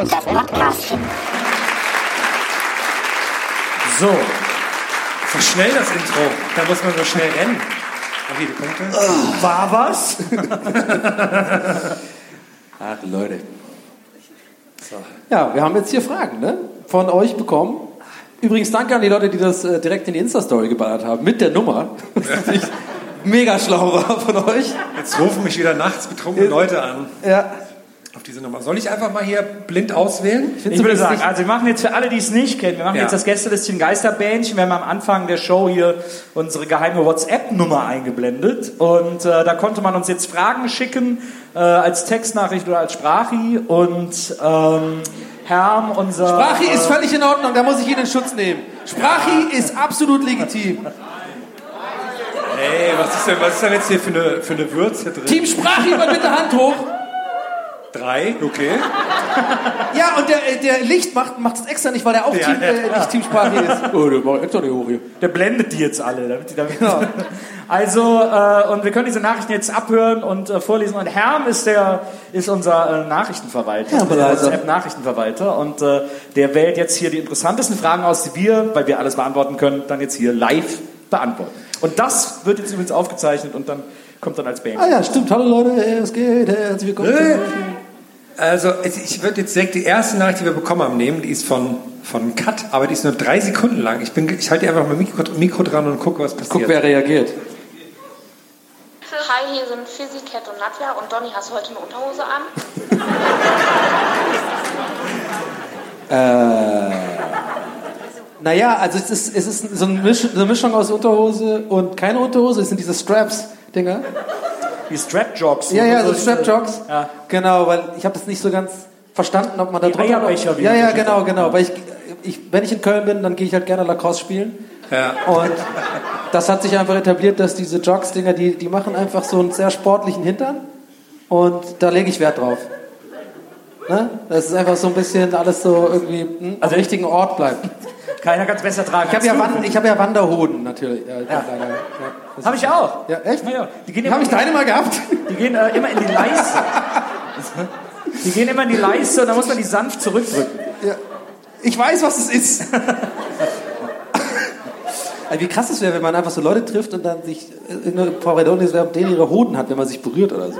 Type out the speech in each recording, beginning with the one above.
Das Podcastchen. So, so schnell das Intro. Da muss man so schnell rennen. Okay, die Punkte. War was? Ach, Leute. Ja, wir haben jetzt hier Fragen ne? von euch bekommen. Übrigens danke an die Leute, die das äh, direkt in die Insta-Story geballert haben, mit der Nummer. Das ist natürlich mega schlau war von euch. Jetzt rufen mich wieder nachts betrunkene Leute an. Ja. Auf diese Nummer. Soll ich einfach mal hier blind auswählen? Findest Ich würde sagen, nicht- also wir machen jetzt für alle, die es nicht kennen, wir machen Ja. jetzt das Gästelistchen Geisterbähnchen. Wir haben am Anfang der Show hier unsere geheime WhatsApp-Nummer eingeblendet und äh, da konnte man uns jetzt Fragen schicken äh, als Textnachricht oder als Sprachi und ähm, Herm, unser Sprachi ist äh, völlig in Ordnung, da muss ich ihn in Schutz nehmen. Sprachi ist absolut legitim. Ey, was ist denn, was ist denn jetzt hier für eine, für eine Würze drin? Team Sprachi, mal bitte Hand hoch. Drei, okay. Ja, und der, äh, der Licht macht es extra nicht, weil er auch Ja, Team, ja, äh, nicht Team Sprachi ist. Oh, der macht extra nicht hoch hier. der blendet die jetzt alle. Damit die damit Also, äh, und wir können diese Nachrichten jetzt abhören und äh, vorlesen. Und Herm ist der, ist unser äh, Nachrichtenverwalter, Herr der. WhatsApp-Nachrichtenverwalter. Und äh, der wählt jetzt hier die interessantesten Fragen aus, die wir, weil wir alles beantworten können, dann jetzt hier live beantworten. Und das wird jetzt übrigens aufgezeichnet und dann kommt dann als Band. Ah ja, stimmt. Hallo Leute, es geht. Herzlich willkommen. Also, ich würde jetzt direkt die erste Nachricht, die wir bekommen haben, nehmen. Die ist von, von Kat, aber die ist nur drei Sekunden lang. Ich, bin, ich halte einfach mal Mikro, Mikro dran und gucke, was passiert. Guck, wer reagiert. Hi, hier sind Fizzy, Cat und Nadja. Und Donny, hast du heute eine Unterhose an? Äh, naja, also es ist, es ist so eine, Misch, so eine Mischung aus Unterhose und keine Unterhose. Es sind diese Straps-Dinger. Die Strap-Jogs. Ja, ja, so Strap-Jogs. Ja. Genau, weil ich habe das nicht so ganz verstanden, ob man da Die drunter... Eierbecher, wie ja, ja, genau, genau. Weil ich, ich, wenn ich in Köln bin, dann gehe ich halt gerne Lacrosse spielen. Ja. Und das hat sich einfach etabliert, dass diese Jogs-Dinger, die, die machen einfach so einen sehr sportlichen Hintern. Und da lege ich Wert drauf. Ne? Das ist einfach so ein bisschen alles so irgendwie hm, Also am richtigen Ort bleibt. Keiner kann es besser tragen. Ich habe ja, Wand- ich hab ja Wanderhoden natürlich. Ja, ja. Habe ich auch. ja echt? Ja, ja. Die gehen Habe ich deine mal gehabt? Die gehen äh, immer in die Leiste. Die gehen immer in die Leiste und dann muss man die sanft zurückdrücken. Ja. Ich weiß, was es ist. Also wie krass es wäre, wenn man einfach so Leute trifft und dann sich äh, irgendeine wer denen ihre Hoden hat, wenn man sich berührt oder so.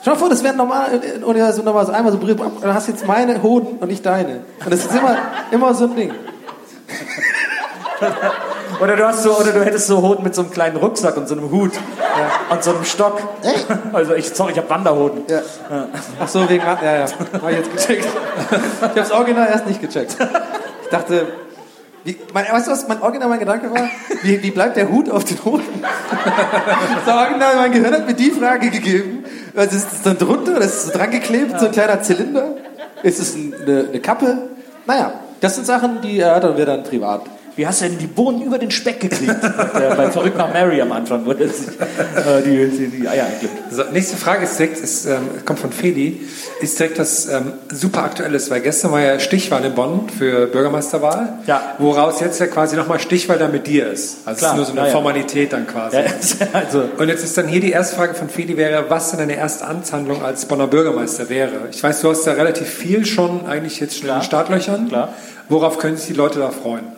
Stell dir vor, das wäre normal, äh, oder so nochmal so einmal so berührt, dann hast du jetzt meine Hoden und nicht deine. Und das ist immer, immer so ein Ding. Oder du, hast so, oder du hättest so Hoden mit so einem kleinen Rucksack und so einem Hut und so einem Stock. Also ich, sorry, ich habe Wanderhoden. Ja. Ach so, wegen, ja, ja, hab ich jetzt gecheckt. Ich habe das Original erst nicht gecheckt. Ich dachte, wie, mein, weißt du, was mein Original mein Gedanke war? Wie, wie bleibt der Hut auf den Hoden? Das Original mein Gehirn hat mir die Frage gegeben. Was ist das dann drunter? Das ist so dran geklebt, so ein kleiner Zylinder? Ist es eine, eine Kappe? Naja, das sind Sachen, die erörtern wir dann privat. Wie hast du denn die Bohnen über den Speck gekriegt? Der bei Verrückt nach Mary am Anfang, sich äh, die, die, die Eier einklebt. So, nächste Frage ist direkt, ist, ähm, kommt von Feli, ist direkt was ähm, super aktuelles, weil gestern war ja Stichwahl in Bonn für Bürgermeisterwahl, Ja. woraus jetzt ja quasi nochmal Stichwahl dann mit dir ist. Also Klar, es ist nur so eine ja. Formalität dann quasi. Ja, also, Und jetzt ist dann hier die erste Frage von Feli wäre, was denn deine erste Amtshandlung als Bonner Bürgermeister wäre? Ich weiß, du hast da relativ viel schon eigentlich jetzt schon in den Startlöchern. Klar. Worauf können sich die Leute da freuen?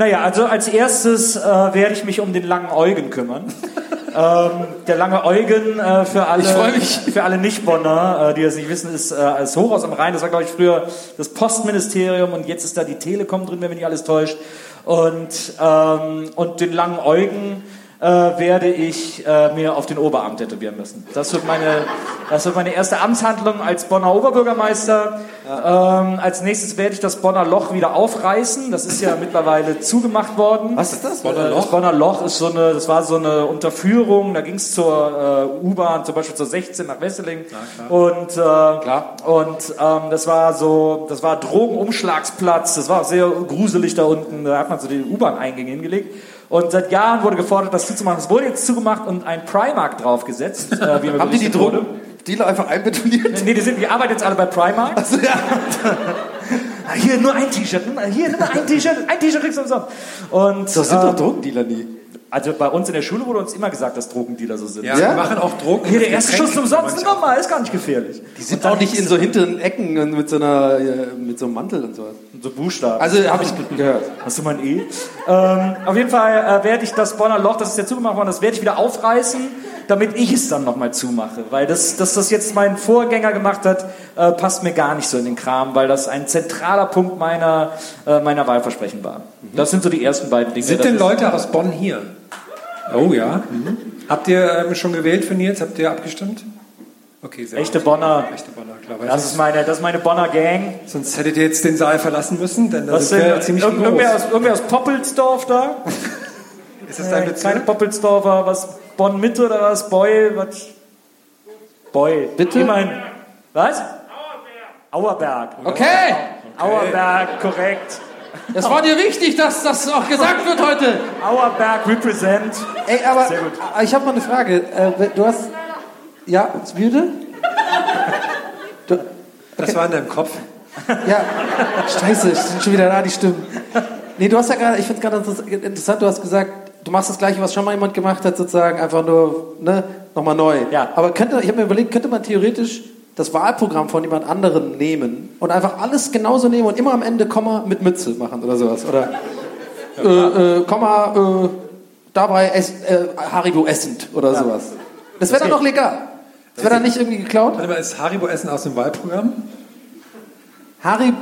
Naja, also als erstes äh, werde ich mich um den langen Eugen kümmern. ähm, der lange Eugen äh, für alle, für alle Nicht-Bonner, äh, die das nicht wissen, ist äh, als Hochhaus am Rhein. Das war, glaube ich, früher das Postministerium und jetzt ist da die Telekom drin, wenn mich nicht alles täuscht. Und, ähm, und den langen Eugen äh, werde ich äh, mir auf den Oberarm tätowieren müssen. Das wird meine, das wird meine erste Amtshandlung als Bonner Oberbürgermeister. Ähm, als nächstes werde ich das Bonner Loch wieder aufreißen. Das ist ja mittlerweile zugemacht worden. Was ist das? Bonner Loch? Das Bonner Loch ist so eine, das war so eine Unterführung. Da ging es zur äh, U-Bahn, zum Beispiel zur 16 nach Wesseling. Und, äh, und ähm, das war so, das war Drogenumschlagsplatz. Das war auch sehr gruselig da unten. Da hat man so die U-Bahn-Eingänge hingelegt. Und seit Jahren wurde gefordert, das zuzumachen. Es wurde jetzt zugemacht und ein Primark draufgesetzt. Äh, Haben die die wurde. Drogendealer einfach einbetoniert? Nee, die, sind, die arbeiten jetzt alle bei Primark. Also, ja. Ah, Hier nur ein T-Shirt, mal- hier mal ein T-Shirt, ein T-Shirt kriegst du umsonst. Und Das sind ähm, doch Drogendealer nie. Also bei uns in der Schule wurde uns immer gesagt, dass Drogendealer so sind. Ja, Ja? wir machen auch Drogen. Hier der erste Getränke Schuss umsonst, nimm mal, ist gar nicht gefährlich. Die sind auch nicht in so hinteren Ecken und mit so einer, äh, mit so einem Mantel und sowas. So Buchstaben. Also habe ich gehört. Hast du mein E? Ähm, auf jeden Fall äh, werde ich das Bonner Loch, das ist ja zugemacht worden, das werde ich wieder aufreißen, damit ich es dann nochmal zumache. Weil das, dass das jetzt mein Vorgänger gemacht hat, äh, passt mir gar nicht so in den Kram, weil das ein zentraler Punkt meiner, äh, meiner Wahlversprechen war. Das sind so die ersten beiden Dinge. Sind Das denn ist- Leute aus Bonn hier? Oh ja. Habt ihr ähm, schon gewählt für Nils? Habt ihr abgestimmt? Okay, sehr Echte gut. Bonner. Echte Bonner, klar. Weil Das ist meine, das ist meine Bonner Gang. sonst hättet ihr jetzt den Saal verlassen müssen, denn da Was sind sind, wir ja ziemlich irgend- groß. irgendwer, aus, irgendwer aus Poppelsdorf da? Ist das dein Äh, Bezirk? keine Poppelsdorfer, was Bonn Mitte oder was? Beul, was? Beul. Bitte? Immerhin. Was? Auerberg. Okay, Auerberg, korrekt. das war dir wichtig, dass das auch gesagt wird heute. Auerberg represent. Ey, aber Sehr gut. äh, ich habe mal eine Frage. Äh, du hast, ja, bitte? Du, Das war in deinem Kopf. ja, scheiße, sind schon wieder da die Stimmen. Nee, du hast ja gerade, ich finde es gerade interess- interessant, du hast gesagt, du machst das Gleiche, was schon mal jemand gemacht hat, sozusagen, einfach nur, ne, nochmal neu. Ja. Aber könnte, ich habe mir überlegt, könnte man theoretisch das Wahlprogramm von jemand anderem nehmen und einfach alles genauso nehmen und immer am Ende Komma mit Mütze machen oder sowas? Oder äh, äh, Komma, äh, dabei ess, äh, Haribo essend oder sowas. Das wäre dann noch legal. Das wäre dann nicht irgendwie geklaut? Warte mal, ist Haribo Essen aus dem Wahlprogramm? Harry.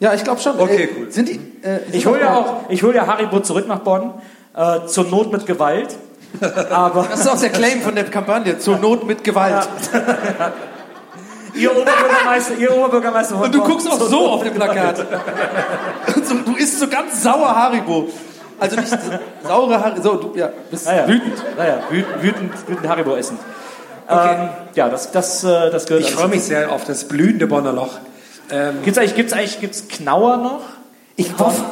Ja, ich glaube schon. Okay, Äh, cool. Sind die, äh, Ich hole ja auch, ich hole ja Haribo zurück nach Bonn. Äh, zur Not mit Gewalt. Aber Das ist auch der Claim von der Kampagne. Zur Not mit Gewalt. ihr Oberbürgermeister, ihr Oberbürgermeister von Und du Bonn, guckst auch so Not auf dem. Plakat. Du isst so ganz sauer Haribo. Also nicht saure Haribo. So, du ja, bist Naja, wütend. Naja, wütend, wütend, wütend Haribo essen. Ähm, ja, das, das, äh, das gehört Ich freue mich sehr auf das blühende Bonner Loch. Ähm, Gibt's eigentlich, gibt's eigentlich, gibt's Knauer noch? Ich hoffe.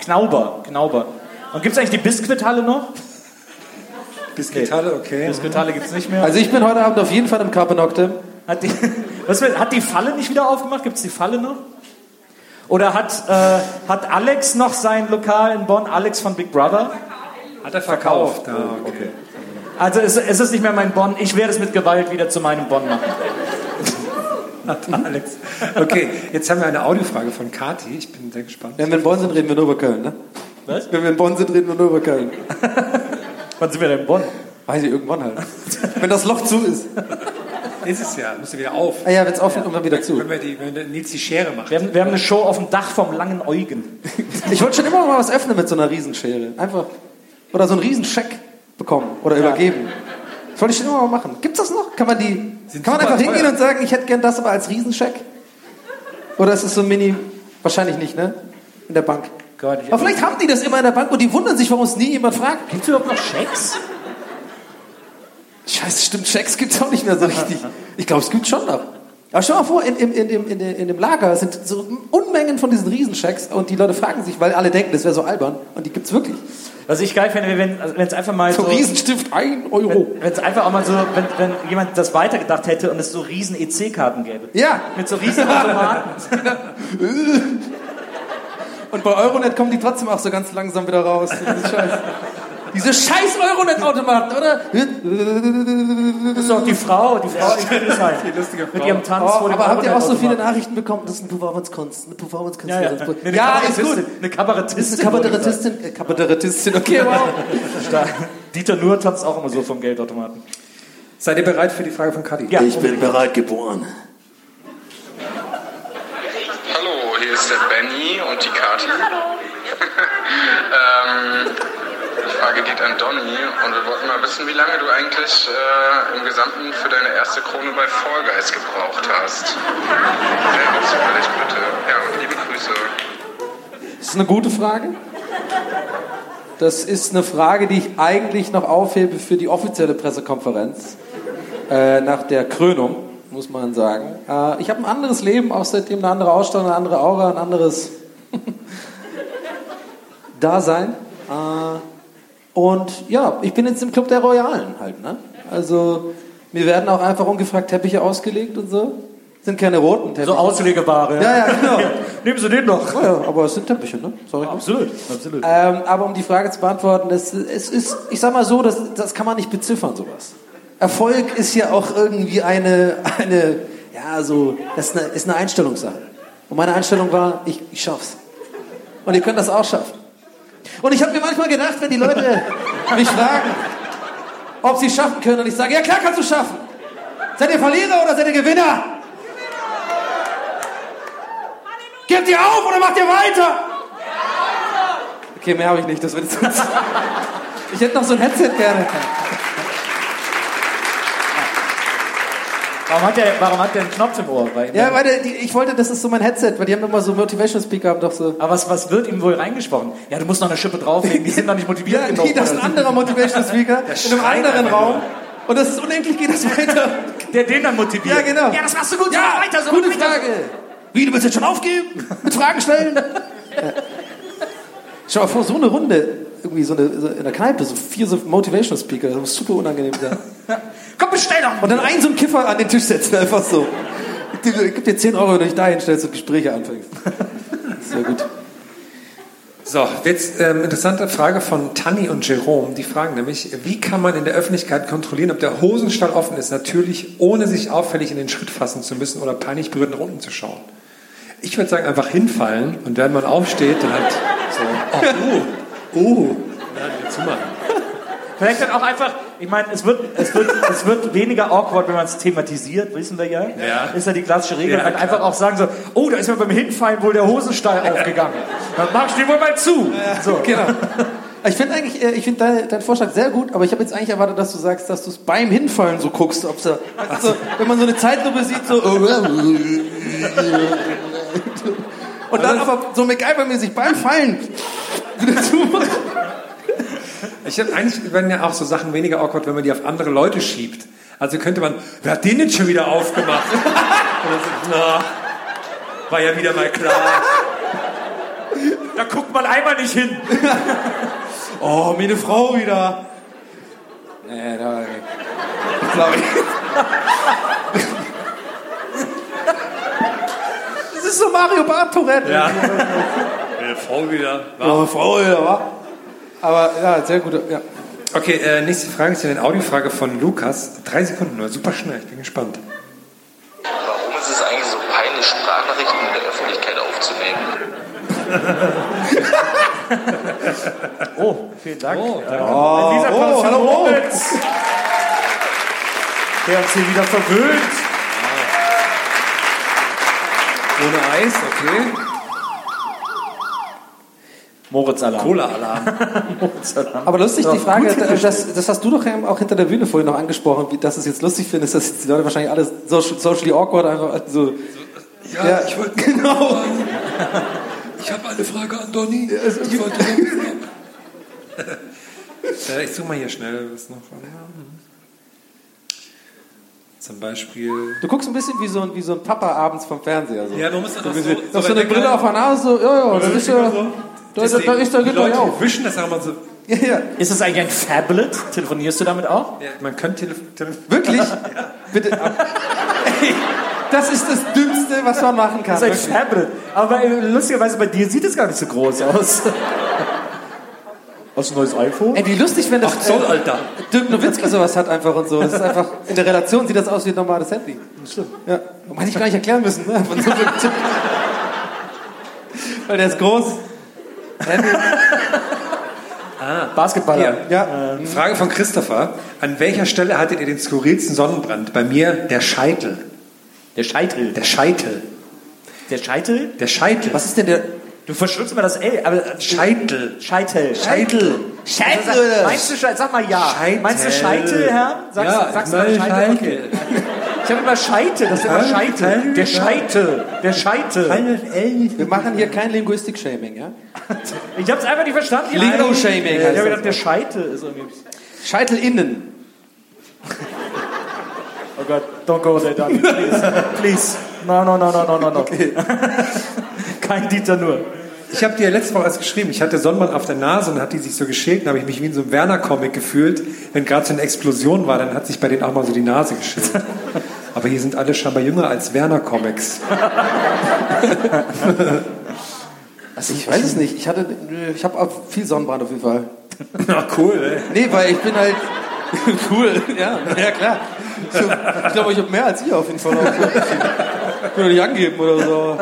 Knauber, Knauber. Und gibt's eigentlich die Biskuithalle noch? Biskuithalle, okay. Biskuithalle gibt's nicht mehr. Also ich bin heute Abend auf jeden Fall im Carpenocte. Hat die, was, hat die Falle nicht wieder aufgemacht? Gibt's die Falle noch? Oder hat, äh, hat Alex noch sein Lokal in Bonn? Alex von Big Brother? Hat er verkauft. Ah, okay. Also es, es ist nicht mehr mein Bonn. Ich werde es mit Gewalt wieder zu meinem Bonn machen. Alex. Okay, jetzt haben wir eine Audiofrage von Kati. Ich bin sehr gespannt. Wenn wir in Bonn sind, reden wir nur über Köln, ne? Was? Wenn wir in Bonn sind, reden wir nur über Köln. Wann sind wir denn in Bonn? Weiß ich, irgendwann halt. Wenn das Loch zu ist. Ist es ja, du wieder auf. Ah ja, wenn es offen ist, dann wieder zu. Wenn wir, die, wenn Nils die Schere macht. Wir haben, wir haben eine Show auf dem Dach vom langen Eugen. Ich wollte schon immer mal was öffnen mit so einer Riesenschere. Einfach. Oder so einen Riesenscheck bekommen oder übergeben. Das wollte ich schon immer mal machen. Gibt's das noch? Kann man die. Sind kann man einfach hingehen teuer. und sagen, ich hätte gern das aber als Riesenscheck? Oder ist es so ein Mini. Wahrscheinlich nicht, ne? In der Bank. Gott, Aber vielleicht haben die das immer in der Bank und die wundern sich, warum es nie jemand fragt. Gibt's überhaupt noch Schecks? Scheiße, stimmt, Schecks gibt's auch nicht mehr so richtig. Ich glaube, es gibt schon noch. Aber stell mal vor, in, in, in, dem, in, dem- Lager sind so Unmengen von diesen Riesenschecks und die Leute fragen sich, weil alle denken, das wäre so albern. Und die gibt's wirklich. Was ich geil fände, wenn also es einfach mal So so... Riesenstift, ein Euro. Wenn es einfach auch mal so, wenn, wenn jemand das weitergedacht hätte und es so riesen EC-Karten gäbe. Ja. Mit so riesen Automaten. Und bei Euronet kommen die trotzdem auch so ganz langsam wieder raus. Diese scheiß Euronet-Automaten, oder? Das ist doch die Frau, die Frau in Hildesheim. Mit ihrem Tanz Oh, vor dem aber habt ihr auch so viele. Nachrichten bekommen? Das ist eine Performance-Kunst, eine Performance-Kunst. Ja, ja. Ja ist Kabarettistin. gut. Eine Kabarettistin. eine Kabarettistin. Äh, Kabarettistin, okay, wow. Dieter Nuhr tanzt auch immer so vom Geldautomaten. Seid ihr bereit für die Frage von Kadi? Ja, bin bereit geboren. Hallo, hier ist und die Kati. ähm, die Frage geht an Donny und wir wollten mal wissen, wie lange du eigentlich äh, im Gesamten für deine erste Krone bei Fall Guys gebraucht hast. Vielleicht bitte. Ja, liebe Grüße. Das ist eine gute Frage. Das ist eine Frage, die ich eigentlich noch aufhebe für die offizielle Pressekonferenz äh, nach der Krönung, muss man sagen. Äh, ich habe ein anderes Leben, auch seitdem eine andere Ausstrahlung, eine andere Aura, ein anderes Dasein. Äh, und ja, ich bin jetzt im Club der Royalen halt. Ne? Also mir werden auch einfach ungefragt Teppiche ausgelegt und so. Sind keine roten Teppiche. So Auslegeware. Ja, ja, genau. Nehmen Sie den doch. Ja, ja, aber es sind Teppiche, ne? Sorry. Absolut, absolut. Ähm, aber um die Frage zu beantworten, das, es ist, ich sag mal so, das, das kann man nicht beziffern, sowas. Erfolg ist ja auch irgendwie eine, eine ja, so, das ist eine, ist eine Einstellungssache. Und meine Einstellung war, ich, ich schaff's. Und ihr könnt das auch schaffen. Und ich habe mir manchmal gedacht, wenn die Leute mich fragen, ob sie es schaffen können, und ich sage, ja klar kannst du schaffen. Seid ihr Verlierer oder seid ihr Gewinner? Gebt ihr auf oder macht ihr weiter? Okay, mehr habe ich nicht. Das wird jetzt ich hätte noch so ein Headset gerne. Warum hat, der, warum hat der einen Knopf im Ohr? Ihm? Ja, weil der, die, ich wollte, das ist so mein Headset, weil die haben immer so Motivational Speaker, haben doch so. Aber was, was wird ihm wohl reingesprochen? Ja, du musst noch eine Schippe drauflegen, die sind noch nicht motiviert Ja, genug. nee, das ist ein anderer Motivational Speaker in einem anderen Raum. Und das ist unendlich geht das weiter. Der den dann motiviert. Ja, genau. Ja, das machst du gut, Ja, so weiter, so gute. Frage. Wie, du willst jetzt schon aufgeben? Mit Fragen stellen? ja. Schau mal vor, so eine Runde, irgendwie so, eine, so in der Kneipe, so vier so Motivational Speaker, das muss super unangenehm sein. Komm, bestell doch. Und dann einen so einen Kiffer an den Tisch setzen, einfach so. Gib dir- Gib dir 10 Euro, wenn du dich da hinstellst und Gespräche anfängst. Sehr gut. So, jetzt ähm, interessante Frage von Tanni und Jerome. Die fragen nämlich, wie kann man in der Öffentlichkeit kontrollieren, ob der Hosenstall offen ist? Natürlich, ohne sich auffällig in den Schritt fassen zu müssen oder peinlich berührt nach unten zu schauen. Ich würde sagen, einfach hinfallen und wenn man aufsteht, dann halt so, oh, oh, oh. Ja, zumachen. Vielleicht dann auch einfach, ich meine, es wird, es, wird, es wird weniger awkward, wenn man es thematisiert, wissen wir ja. Ja. Ist ja die klassische Regel. Ja, einfach auch sagen so, oh, da ist mir beim Hinfallen wohl der Hosenstall aufgegangen. Dann machst du dir wohl mal zu. So. Genau. Ich finde eigentlich, äh, ich finde dein, dein Vorschlag sehr gut, aber ich habe jetzt eigentlich erwartet, dass du sagst, dass du es beim Hinfallen so guckst, ob so, also, wenn man so eine Zeitlupe sieht, so und dann aber so MacGyver-mäßig beim Fallen wieder zumacht. Ich habe eigentlich werden ja auch so Sachen weniger awkward, wenn man die auf andere Leute schiebt. Also könnte man, wer hat den jetzt schon wieder aufgemacht? Na, war ja wieder mal klar. Da guckt man einmal nicht hin. Oh, meine Frau wieder. Nee, da, glaube ich. Das ist so Mario Bart Tourette. Ja. Meine Frau wieder. Oh, Frau wieder, wa? Aber ja, sehr gut. Ja. Okay, äh, nächste Frage ist eine Audiofrage von Lukas. Drei Sekunden nur, super schnell, ich bin gespannt. Warum ist es eigentlich so peinlich, Sprachnachrichten in der Öffentlichkeit aufzunehmen? Oh, vielen Dank. Oh, Äh, in dieser oh, hallo, Moritz. Der uns hier wieder verwöhnt. Ohne Eis, okay. Moritz-Alarm. Cola-Alarm. Moritz-Alarm. Aber lustig, die Ja, Frage, gut das, das, das hast du doch eben auch hinter der Bühne vorhin noch angesprochen, wie, dass du es jetzt lustig findest, dass jetzt die Leute wahrscheinlich alle social, socially awkward einfach so. Ja, ich wollte genau. Ich habe eine Frage an Donny. Die wollte äh, ich suche mal hier schnell was noch. Zum Beispiel. Du guckst ein bisschen wie so ein, wie so ein Papa abends vom Fernseher. So. Ja, man muss dann so, so- bisschen- so so eine Brille auf der Nase, so, ja, ja, das ist ja. Da, da, da ist der die Gitter Leute auf. wischen das auch mal so. Ja, ja. Ist das eigentlich ein Phablet? Telefonierst du damit auch? Ja, man könnte telefonieren. Wirklich? Bitte. Ey, das ist das Dümmste, was man machen kann. Das ist ein wirklich. Phablet. Aber bei, lustigerweise bei dir sieht es gar nicht so groß aus. Hast du ein neues iPhone? Ey, wie lustig, wenn das Ach, Zoll, Alter. Dirk Nowitzki sowas hat einfach und so. Das ist einfach, in der Relation sieht das aus wie ein normales Handy. Stimmt. Ja. Hätte ich gar nicht erklären müssen. Ne? Weil der ist groß. Handy. Basketballer. Hier. Ja. Frage von Christopher. An welcher Stelle hattet ihr den skurrilsten Sonnenbrand? Bei mir der Scheitel. Der Scheitel. Der Scheitel. Der Scheitel? Der Scheitel. Was ist denn der. Du verschluckst immer das L, aber Scheitel. Scheitel. Scheitel. Scheitel. Also, sag- Meinst du Scheitel? Sag mal ja. Scheitel. Meinst du Scheitel, Herr? Sagst, Ja, sagst du mal Scheitel? Scheitel. Okay. Ich habe immer Scheitel, das ist immer. Scheitel, Der ja. Scheitel. Der Scheitel. Wir machen hier kein Linguistik-Shaming, ja? Ich habe es einfach nicht verstanden. Lingo-Shaming Ich habe gedacht, der Scheitel ist irgendwie... Scheitel innen. Oh Gott, don't go there, Dani. Please. Please. No, no, no, no, no, no, no. Kein Dieter nur. Ich habe dir letzte Woche erst geschrieben, ich hatte Sonnenbrand auf der Nase und hat die sich so geschält, dann habe ich mich wie in so einem Werner-Comic gefühlt. Wenn gerade so eine Explosion war, dann hat sich bei denen auch mal so die Nase geschält. Aber hier sind alle scheinbar jünger als Werner-Comics. Also ich weiß es nicht. Ich hatte, ich habe auch viel Sonnenbrand auf jeden Fall. Na cool, ey. Nee, weil ich bin halt cool. Ja, ja klar. Ich, glaube, ich habe mehr als ihr auf jeden Fall. Ich will doch nicht angeben oder so.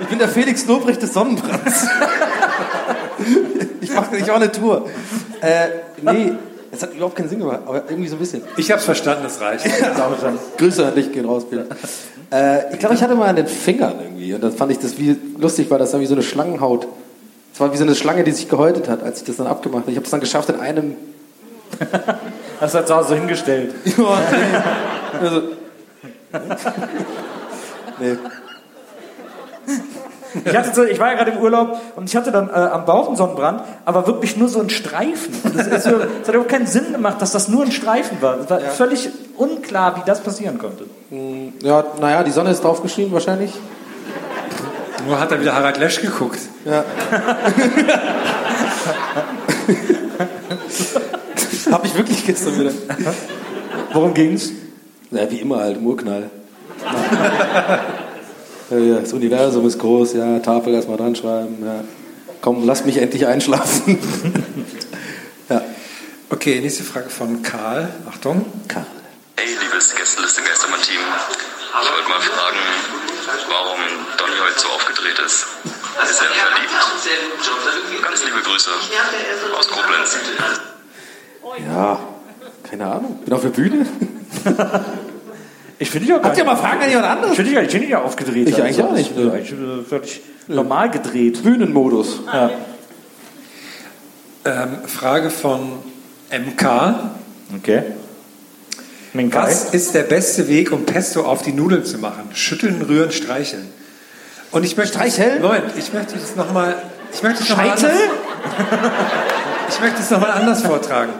Ich bin der Felix Lobrecht des Sonnenbrands. Ich mache ich auch eine Tour. Äh, nee, es hat überhaupt keinen Sinn gemacht, aber irgendwie so ein bisschen. Ich habe es verstanden, das reicht. Grüße an dich gehen raus, Peter. Äh, ich glaube, ich hatte mal an den Fingern irgendwie. Und dann fand ich das wie lustig, weil das dann wie so eine Schlangenhaut. Es war wie so eine Schlange, die sich gehäutet hat, als ich das dann abgemacht habe. Ich habe es dann geschafft in einem. Das hat zu Hause hingestellt. Also, nee. Ich, hatte so, ich war ja gerade im Urlaub und ich hatte dann äh, am Bauch einen Sonnenbrand, aber wirklich nur so einen Streifen. Und das, hat überhaupt keinen Sinn gemacht, dass das nur ein Streifen war. Es war völlig unklar, wie das passieren konnte. Ja, naja, die Sonne ist draufgeschienen wahrscheinlich. Nur hat er wieder Harald Lesch geguckt. Ja. Hab ich wirklich gestern wieder. Worum ging's? Ja, wie immer halt, im Urknall. Ja, ja, das Universum ist groß, ja, Tafel erstmal dran schreiben, ja. Komm, lass mich endlich einschlafen. ja. Okay, nächste Frage von Karl. Achtung. Karl. Hey, liebes Gästeliste Geistermann-Team. Ich wollte mal fragen, warum Donny heute so aufgedreht ist. Ist er verliebt? Ganz liebe Grüße aus Koblenz. Ja, keine Ahnung. Bin auf der Bühne. Ich finde gar Habt ihr mal Fragen an jemand Ich anderes? finde ich find dich ja aufgedreht. Ich eigentlich auch nicht. Ich bin völlig normal gedreht. Bühnenmodus. Ja. Ähm, Frage von MK. Okay. Minkai. Was ist der beste Weg, um Pesto auf die Nudeln zu machen? Schütteln, rühren, streicheln. Und ich möchte Streicheln? Nein, ich möchte das nochmal. Ich möchte es nochmal Scheitel? ich möchte es noch mal anders vortragen.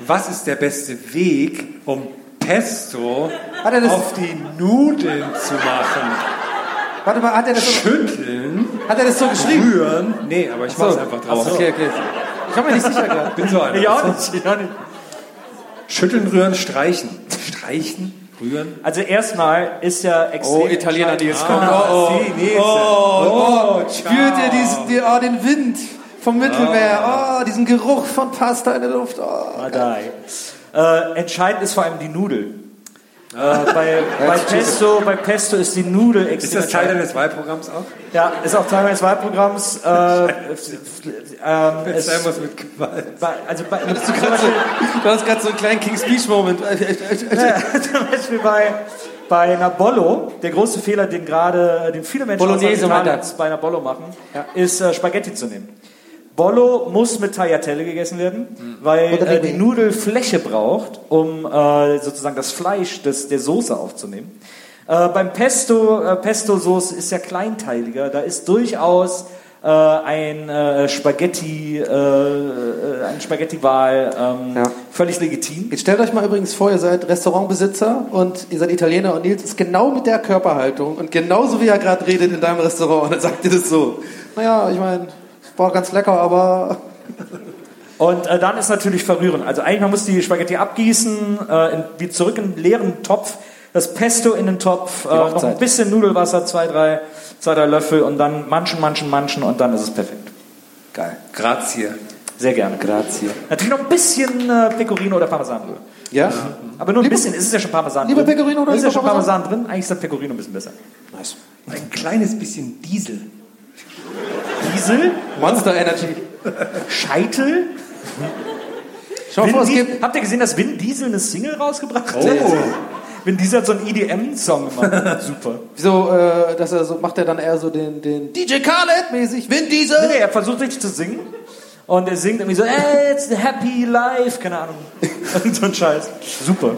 Was ist der beste Weg, um Pesto Hat er das- auf die Nudeln zu machen? Warte mal, hat er das so, Schütteln, hat er das so geschrieben? rühren. Nee, aber ich mach's einfach drauf. Okay, okay. Ich war mir nicht sicher gerade. Bin so einer. Ich auch nicht. Ich auch nicht. Schütteln, rühren, streichen. Streichen, rühren. Also erstmal ist ja extrem Oh, Italiener, die jetzt entscheidend- kommen. Oh, oh. Oh, oh, ciao. spürt ihr diesen, die, oh, den Wind vom Mittelmeer? Oh, diesen Geruch von Pasta in der Luft. Oh. Äh, entscheidend ist vor allem die Nudel. Äh, bei, bei, Pesto, bei Pesto ist die Nudel extrem Ist das Teil deines Wahlprogramms auch? Ja, ist auch Teil meines Wahlprogramms. Äh, ähm, es, muss mit Gewalt. also bei, Du hast gerade so einen kleinen King's Speech-Moment. Ja, zum Beispiel bei, bei einer Bollo, der große Fehler, den gerade, den viele Menschen Bolognese bei einer Bollo machen, ist äh, Spaghetti zu nehmen. Bollo muss mit Tagliatelle gegessen werden, weil äh, die. Nudel Fläche braucht, um äh, sozusagen das Fleisch des, der Soße aufzunehmen. Äh, beim Pesto, äh, Pesto-Soße ist ja kleinteiliger, da ist durchaus äh, ein äh, Spaghetti, äh, äh, ein Spaghetti-Wahl ähm, Ja. völlig legitim. Jetzt stellt euch mal übrigens vor, ihr seid Restaurantbesitzer und ihr seid Italiener und Nils ist genau mit der Körperhaltung und genauso wie er gerade redet in deinem Restaurant und dann sagt ihr das so. Naja, ich meine, war ganz lecker, aber Und äh, dann ist natürlich verrühren. Also eigentlich man muss die Spaghetti abgießen, äh, in, wie zurück in einen leeren Topf, das Pesto in den Topf, äh, noch ein bisschen Nudelwasser, zwei drei, zwei, drei Löffel und dann manchen, manchen, manchen und dann ist es perfekt. geil. Grazie. Sehr gerne. Grazie. Natürlich noch ein bisschen äh, Pecorino oder Parmesanöl. Ja? Aber nur ein bisschen, es ist ja schon Parmesan lieber drin. Pecorino oder Es ist ja lieber schon Parmesan drin, eigentlich ist das Pecorino ein bisschen besser. Nice. Ein kleines bisschen Diesel. Diesel, Monster Energy. Scheitel. Schau mal Vin es gibt... Habt ihr gesehen, dass Vin Diesel eine Single rausgebracht hat? Oh. Vin Diesel hat so einen EDM-Song gemacht. Super. So, äh, dass er so, macht er dann eher so den, den DJ Khaled mäßig, Vin Diesel. Nee, er versucht richtig zu singen. Und er singt irgendwie so, hey, it's the happy life, keine Ahnung. So ein Scheiß. Super.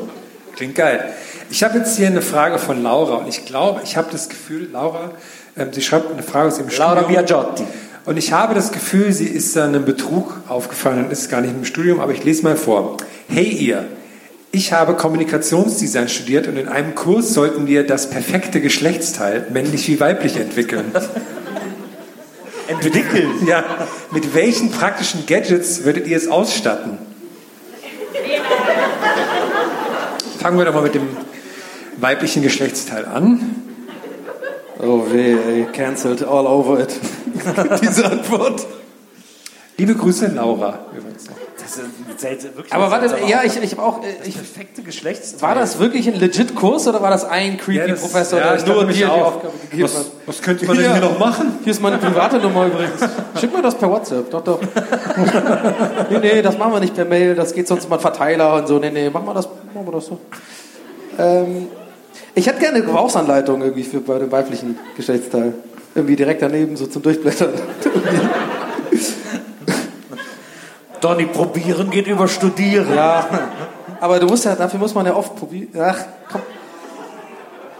Klingt geil. Ich habe jetzt hier eine Frage von Laura und ich glaube, ich habe das Gefühl, Laura, ähm, sie schreibt eine Frage aus ihrem Laura Studium. Biagiotti. Und ich habe das Gefühl, sie ist einem Betrug aufgefallen und ist gar nicht im Studium, aber ich lese mal vor. Hey ihr, ich habe Kommunikationsdesign studiert und in einem Kurs sollten wir das perfekte Geschlechtsteil, männlich wie weiblich, entwickeln. Entwickeln? Ja, mit welchen praktischen Gadgets würdet ihr es ausstatten? Fangen wir doch mal mit dem weiblichen Geschlechtsteil an. Oh weh, ey, cancelled all over it. Diese Antwort. Liebe Grüße, Laura. Übrigens. Das ist seltsam, wirklich Aber warte, seltsam. ja, ich, ich habe auch... äh, Ich, perfekte Geschlechts. war das wirklich ein legit Kurs oder war das ein creepy das- Professor, ja, der nur dir die. Aufgabe gegeben Was, hat? was könnte man denn Hier. hier noch machen? Hier ist meine private Nummer übrigens. Schick mir das per WhatsApp, doch, doch. nee, nee, das machen wir nicht per Mail, das geht sonst mal Verteiler und so. Nee, nee, machen wir das, machen wir das so. Ähm, ich hätte gerne eine Gebrauchsanleitung irgendwie für bei dem weiblichen Geschlechtsteil. Irgendwie direkt daneben, so zum Durchblättern. Donny, probieren geht über studieren. ja, aber du musst ja, dafür muss man ja oft probieren. Ach, komm.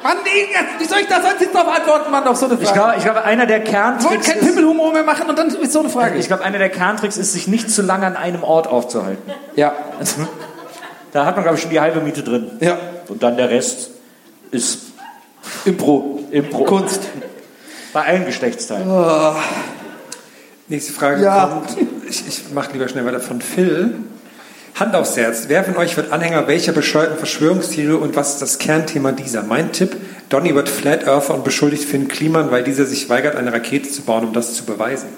Mann, Inge, wie soll ich da sonst jetzt drauf antworten, Mann, auf so eine Ich Frage? glaube, ich glaube, einer der Ich wollte Kerntricks keinen ist, Pimmelhumor mehr machen und dann ist so eine Frage. ich glaube, einer der Kerntricks ist, sich nicht zu lange an einem Ort aufzuhalten. ja, Da hat man, glaube ich, schon die halbe Miete drin. ja, Und dann der Rest ist Impro. Impro. Kunst. Bei allen Geschlechtsteilen. Nächste Frage Ja. kommt. Ich, ich mache lieber schnell weiter von Phil. Hand aufs Herz. Wer von euch wird Anhänger welcher bescheuerten Verschwörungstheorie und was ist das Kernthema dieser? Mein Tipp: Donny wird Flat Earther und beschuldigt Finn Kliman, weil dieser sich weigert, eine Rakete zu bauen, um das zu beweisen.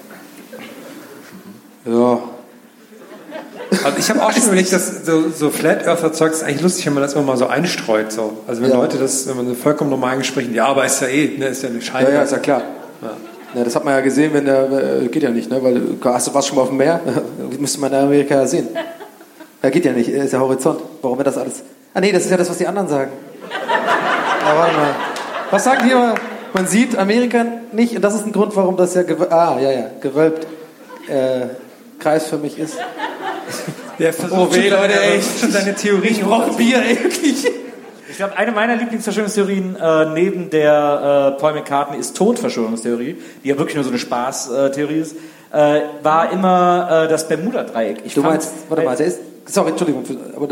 Ja. Also ich habe auch schon überlegt, dass so, so Flat Earther Zeug ist eigentlich lustig, wenn man das immer mal so einstreut. So. Also wenn Ja. Leute das, wenn man so vollkommen normal gesprochen, ja, aber ist ja eh, ne, ist ja eine Scheibe. Ja, ja, ist ja klar. Ja, das hat man ja gesehen, wenn der, äh, geht ja nicht, ne? Weil, hast du was schon mal auf dem Meer? Müsste man in Amerika ja sehen. Ja, geht ja nicht, ist ja Horizont. Warum wird das alles? Ah, nee, das ist ja das, was die anderen sagen. Ja, warte mal. Was sagen die immer? Man sieht Amerika nicht und das ist ein Grund, warum das ja, gewölbt, ah, ja, ja, gewölbt, äh, kreisförmig ist. Der versucht Oh, weh, Leute, ey. schon seine Theorien. Ich brauche Bier, ey, wirklich. Ich glaube, eine meiner Lieblingsverschwörungstheorien äh, neben der äh, Paul McCartney ist Tod-Verschwörungstheorie, die ja wirklich nur so eine Spaßtheorie ist, äh, war immer äh, das Bermuda-Dreieck. Ich Du meinst, warte mal, der ist, sorry, Entschuldigung, aber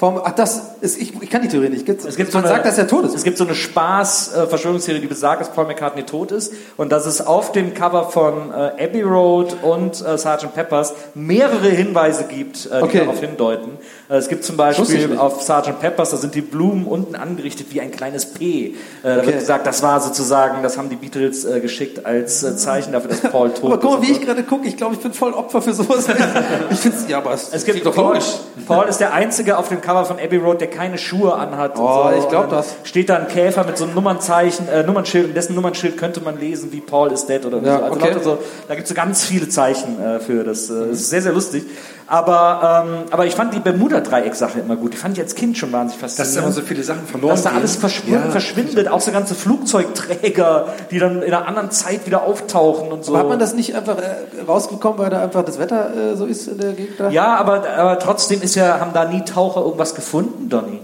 Warum, ach, das ist, ich, ich kann die Theorie nicht. Gibt's, Es gibt man so eine, sagt, dass er tot ist. Es gibt so eine Spaß-Verschwörungstheorie, die besagt, dass Paul McCartney tot ist und dass es auf dem Cover von äh, Abbey Road und äh, Sgt. Peppers mehrere Hinweise gibt, äh, die Okay. darauf hindeuten. Äh, es gibt zum Beispiel auf Sgt. Peppers, da sind die Blumen unten angerichtet wie ein kleines P. Äh, Da Okay. wird gesagt, das war sozusagen, das haben die Beatles äh, geschickt als äh, Zeichen dafür, dass Paul tot Aber guck mal, ist. wie ich gerade gucke. Ich glaube, ich bin voll Opfer für sowas. ich finde es, ja, aber es, Es gibt doch Paul. Paul ist der einzige auf dem Cover von Abbey Road, der keine Schuhe anhat. Oh, so. ich glaub Und dann das. Steht da ein Käfer mit so einem Nummernszeichen, äh, Nummernschild, und dessen Nummernschild könnte man lesen, wie Paul is dead oder Ja, so. Also okay. so. Da gibt es so ganz viele Zeichen äh, für das. Äh, das ist sehr, sehr lustig. Aber, ähm, aber ich fand die Bermuda-Dreieck-Sache immer gut. Die fand ich als Kind schon wahnsinnig Dass faszinierend. da immer so viele Sachen verloren Dass da alles verschw Ja. verschwindet, auch so ganze Flugzeugträger, die dann in einer anderen Zeit wieder auftauchen und so. Aber hat man das nicht einfach äh, rausgekommen, weil da einfach das Wetter äh, so ist in der Gegend da? ja, aber, aber trotzdem ist ja, haben da nie Taucher irgendwas gefunden, Donny.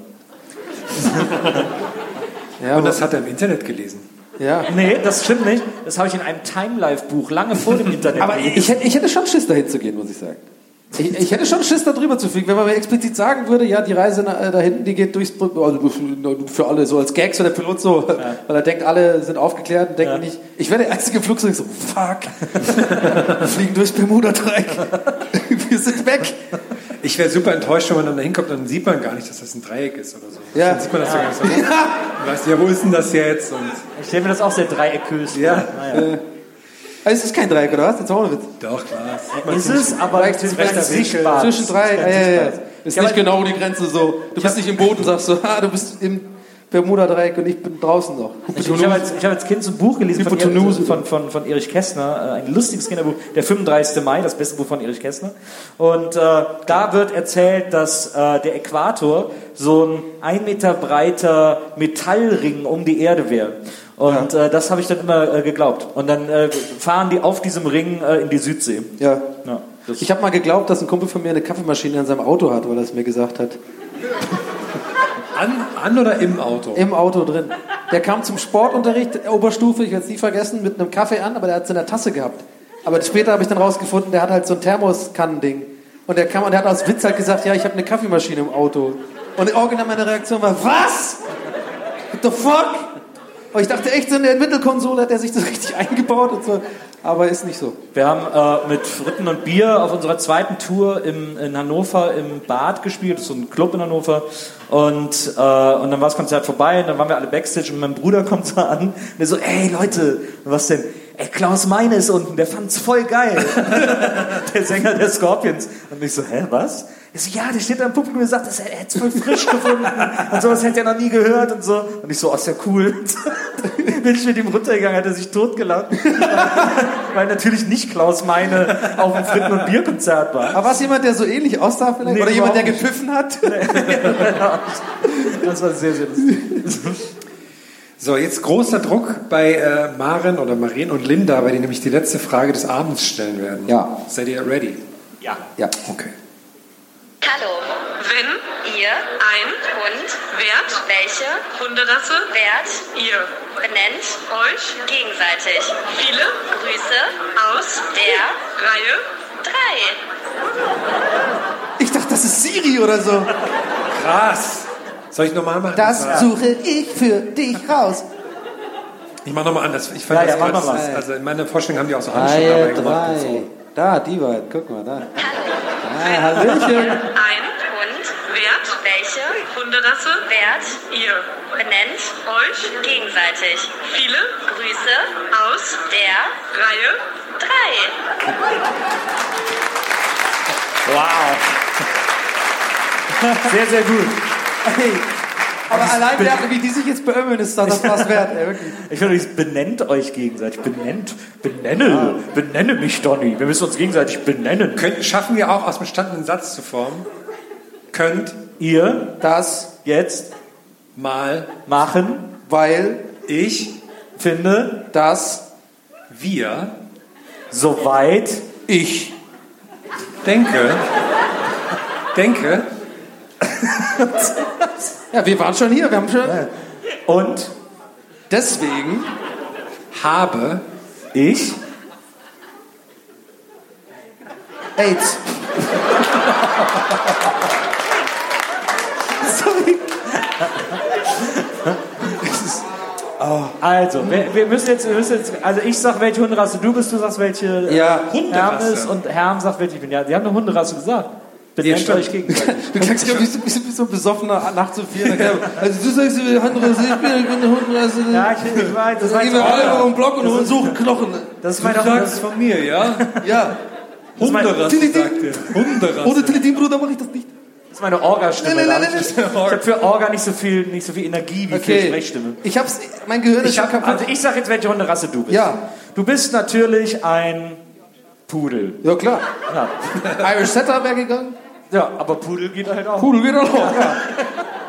ja, Und das hat er im Internet gelesen. ja. Nee, das stimmt nicht. Das habe ich in einem Timelife-Buch lange vor dem Internet Aber gelesen. ich, hätte- ich hätte schon Schiss, dahin zu gehen, muss ich sagen. Ich, ich hätte schon Schiss, da drüber zu fliegen. Wenn man mir explizit sagen würde, ja, die Reise äh, da hinten, die geht durchs... Also für alle, so als Gag, so der Pilot so, weil er denkt, alle sind aufgeklärt und denken nicht... Ich wäre der einzige Flugzeug so, fuck, wir fliegen durchs Bermuda-Dreieck. wir sind weg. Ich wäre super enttäuscht, wenn man dann da hinkommt, dann sieht man gar nicht, dass das ein Dreieck ist oder so. Ja. Dann sieht man das ja, gar nicht so. Du weißt ja, wo ist denn das jetzt? Und Ich stelle mir das auch sehr dreieckös. Ja. Naja. Also es ist kein Dreieck, oder was? Jetzt ohne Witz. Doch, klar. Ist es, aber Vielleicht es ist zwischen- recht sichtbar. Zwischen drei, Es ja, ist ja, ja. Ist Ja, nicht aber- genau die Grenze so. Du bist nicht im Boot und sagst so, ah, du bist im Bermuda-Dreieck und ich bin draußen noch. Ich, ich habe als, hab als Kind so ein Buch gelesen von, von, von, von Erich Kästner, äh, ein lustiges Kinderbuch, der 35. Mai, das beste Buch von Erich Kästner. Und äh, da wird erzählt, dass äh, der Äquator so ein ein Meter breiter Metallring um die Erde wäre. Und äh, das habe ich dann immer äh, geglaubt. Und dann äh, fahren die auf diesem Ring äh, in die Südsee. Ja. Ja, Ich habe mal geglaubt, dass ein Kumpel von mir eine Kaffeemaschine in seinem Auto hat, weil er es mir gesagt hat. An, an oder im Auto? Im Auto drin. Der kam zum Sportunterricht, der Oberstufe, ich werde es nie vergessen, mit einem Kaffee an, aber der hat es in der Tasse gehabt. Aber später habe ich dann rausgefunden, der hat halt so ein Thermoskannending. Und der kam und der hat aus Witz halt gesagt, ja, ich habe eine Kaffeemaschine im Auto. Und original meine Reaktion war, was? What the fuck? Und ich dachte echt, so in der Mittelkonsole hat er sich das richtig eingebaut und so. Aber ist nicht so. Wir haben äh, mit Fritten und Bier auf unserer zweiten Tour im, in Hannover im Bad gespielt, das ist so ein Club in Hannover. Und, äh, und dann war das Konzert vorbei und dann waren wir alle Backstage und mein Bruder kommt so an und der so, ey Leute, was denn? Ey, Klaus Meine ist unten, der fand's voll geil. der Sänger der Scorpions. Und ich so, hä, was? Er so, ja, der steht da im Publikum und sagt, er hätte es voll frisch gefunden und sowas hätte er noch nie gehört und so. Und ich so, oh, ist ja cool. Bin ich mit ihm runtergegangen, hat er sich totgelacht. Weil natürlich nicht Klaus Meine auf dem Fritten- und Bierkonzert war. Aber war es jemand, der so ähnlich aussah vielleicht? Nee, Oder jemand, der gepfiffen hat? Das war sehr, sehr lustig. So, jetzt großer Druck bei äh, Maren oder Marien und Linda, weil die nämlich die letzte Frage des Abends stellen werden. Ja. Seid ihr ready? Ja. Ja. Okay. Hallo. Wenn ihr ein Hund wärt, welche Hunderasse wärt ihr? Benennt euch gegenseitig. Viele Grüße aus der Reihe 3. Ich dachte, das ist Siri oder so. Krass. Soll ich nochmal machen? Das Ja. suche ich für dich raus. Ich mach nochmal anders. Ich fand Ja, das ja, mach noch was. Also in meiner Vorstellung haben die auch so Handschuhe dabei gemacht. und 3. So. Da, die beiden. Guck mal, da. Hallo. Ah, Hallöchen. Ein Hund wärt, welche Hunderasse wärt ihr? Benennt euch gegenseitig. Viele Grüße aus der Reihe 3. Wow. Sehr, sehr gut. Hey, aber allein der, wie die sich jetzt beömmeln, ist doch das was wert. Ey, wirklich. Ich finde, dieses benennt euch gegenseitig. Benennt. Benenne. Benenne mich, Donny. Wir müssen uns gegenseitig benennen. Könnt, schaffen wir auch aus dem Stand einen Satz zu formen? Könnt Ihr Das, jetzt mal machen, weil ich, finde, das wir, soweit ich. denke, denke, Ja, wir waren schon hier. Wir haben schon. und Deswegen habe ich AIDS. Sorry. Also, wir, wir müssen jetzt, wir müssen jetzt, also ich sag, welche Hunderasse du bist, du sagst, welche Ja, Hunderasse. Hermes und Herm sagt, welche ich bin. Ja, sie haben eine Hunderasse gesagt. Benennt stimmt. euch gegenseitig. Du klangst ja wie so, ein besoffener nachts um vier. Also du sagst, ich bin eine andere, ich bin ich bin eine Hundrasse. Ja, ich, ich weiß, das Dann gehen wir alle um den Block und Das ist- suchen Knochen. Das ist meine du sagst von mir, ja? Ja. Das ist mein- Hunderasse, Tilly, sagt ihr. Hunderasse. Ohne Teleteam, Bruder, mache ich das nicht. Das ist meine Orga-Stimme. Nein, nein, nein, hab Ich, ich habe für Orga nicht so viel, nicht so viel Energie wie für Okay. Sprechstimme. Ich hab's, mein Gehirn ist schon hab, kaputt. also ich sag jetzt, welche Hunderasse du bist. Ja. Du bist natürlich ein Pudel. Ja, klar. Ja, Irish Setter wäre gegangen. Ja aber Pudel geht halt auch. Pudel geht auch noch. Ja.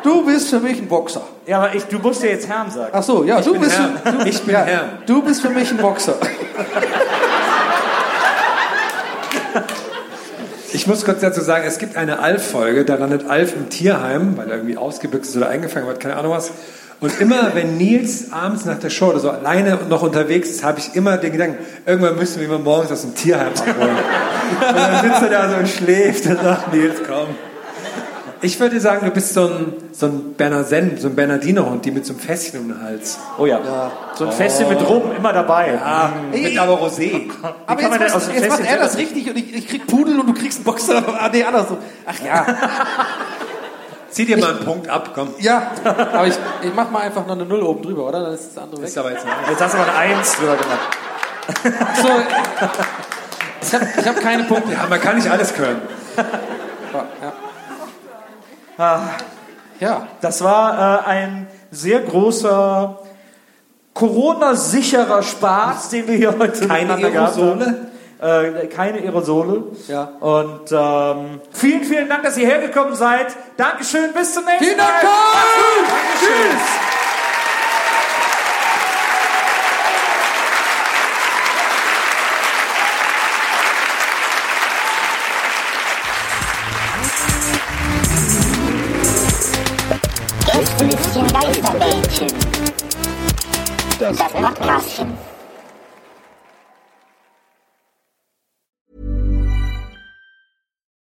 Du bist für mich ein Boxer. Ja, aber ich, du musst ja jetzt Herrn sagen. Ach so, ja, du bin bist Herrn. Für, du, Ich bin ja, Herrn. Du bist für mich ein Boxer. Ich muss kurz dazu sagen, es gibt eine Alf-Folge, da landet Alf im Tierheim, weil er irgendwie ausgebüxt ist oder eingefangen wird, keine Ahnung was. Und immer, wenn Nils abends nach der Show oder so alleine noch unterwegs ist, habe ich immer den Gedanken, irgendwann müssen wir ihn morgens aus dem Tierheim abholen. Und dann sitzt er da so und schläft und sagt, Nils, komm. Ich würde sagen, du bist so ein, so ein Bernarden, so ein Bernardinerhund, die mit so einem Fässchen um den Hals. Oh ja. So ein Fässchen mit Rum, immer dabei. Ah, mit aber Rosé. Aber kann man jetzt, denn aus macht, dem jetzt macht er das richtig und ich, ich krieg Pudel und du kriegst einen Boxer. Ah, nee, andersrum. Ach ja. Zieh dir mal einen Punkt ab, komm. Ja, aber ich, ich mach mal einfach noch eine Null oben drüber, oder? Dann ist das andere weg. Ist aber jetzt Jetzt hast du aber eine Eins drüber gemacht. So, ich habe ich hab keine Punkte. Ja, man kann nicht alles können. Ja, Das war äh, ein sehr großer Corona-sicherer Spaß, den wir hier heute Keine Aerosole? haben. Äh, keine Aerosole. Ja. Und ähm, vielen, vielen Dank, dass ihr hergekommen seid. Dankeschön, bis zum nächsten Vielen Mal. Dank,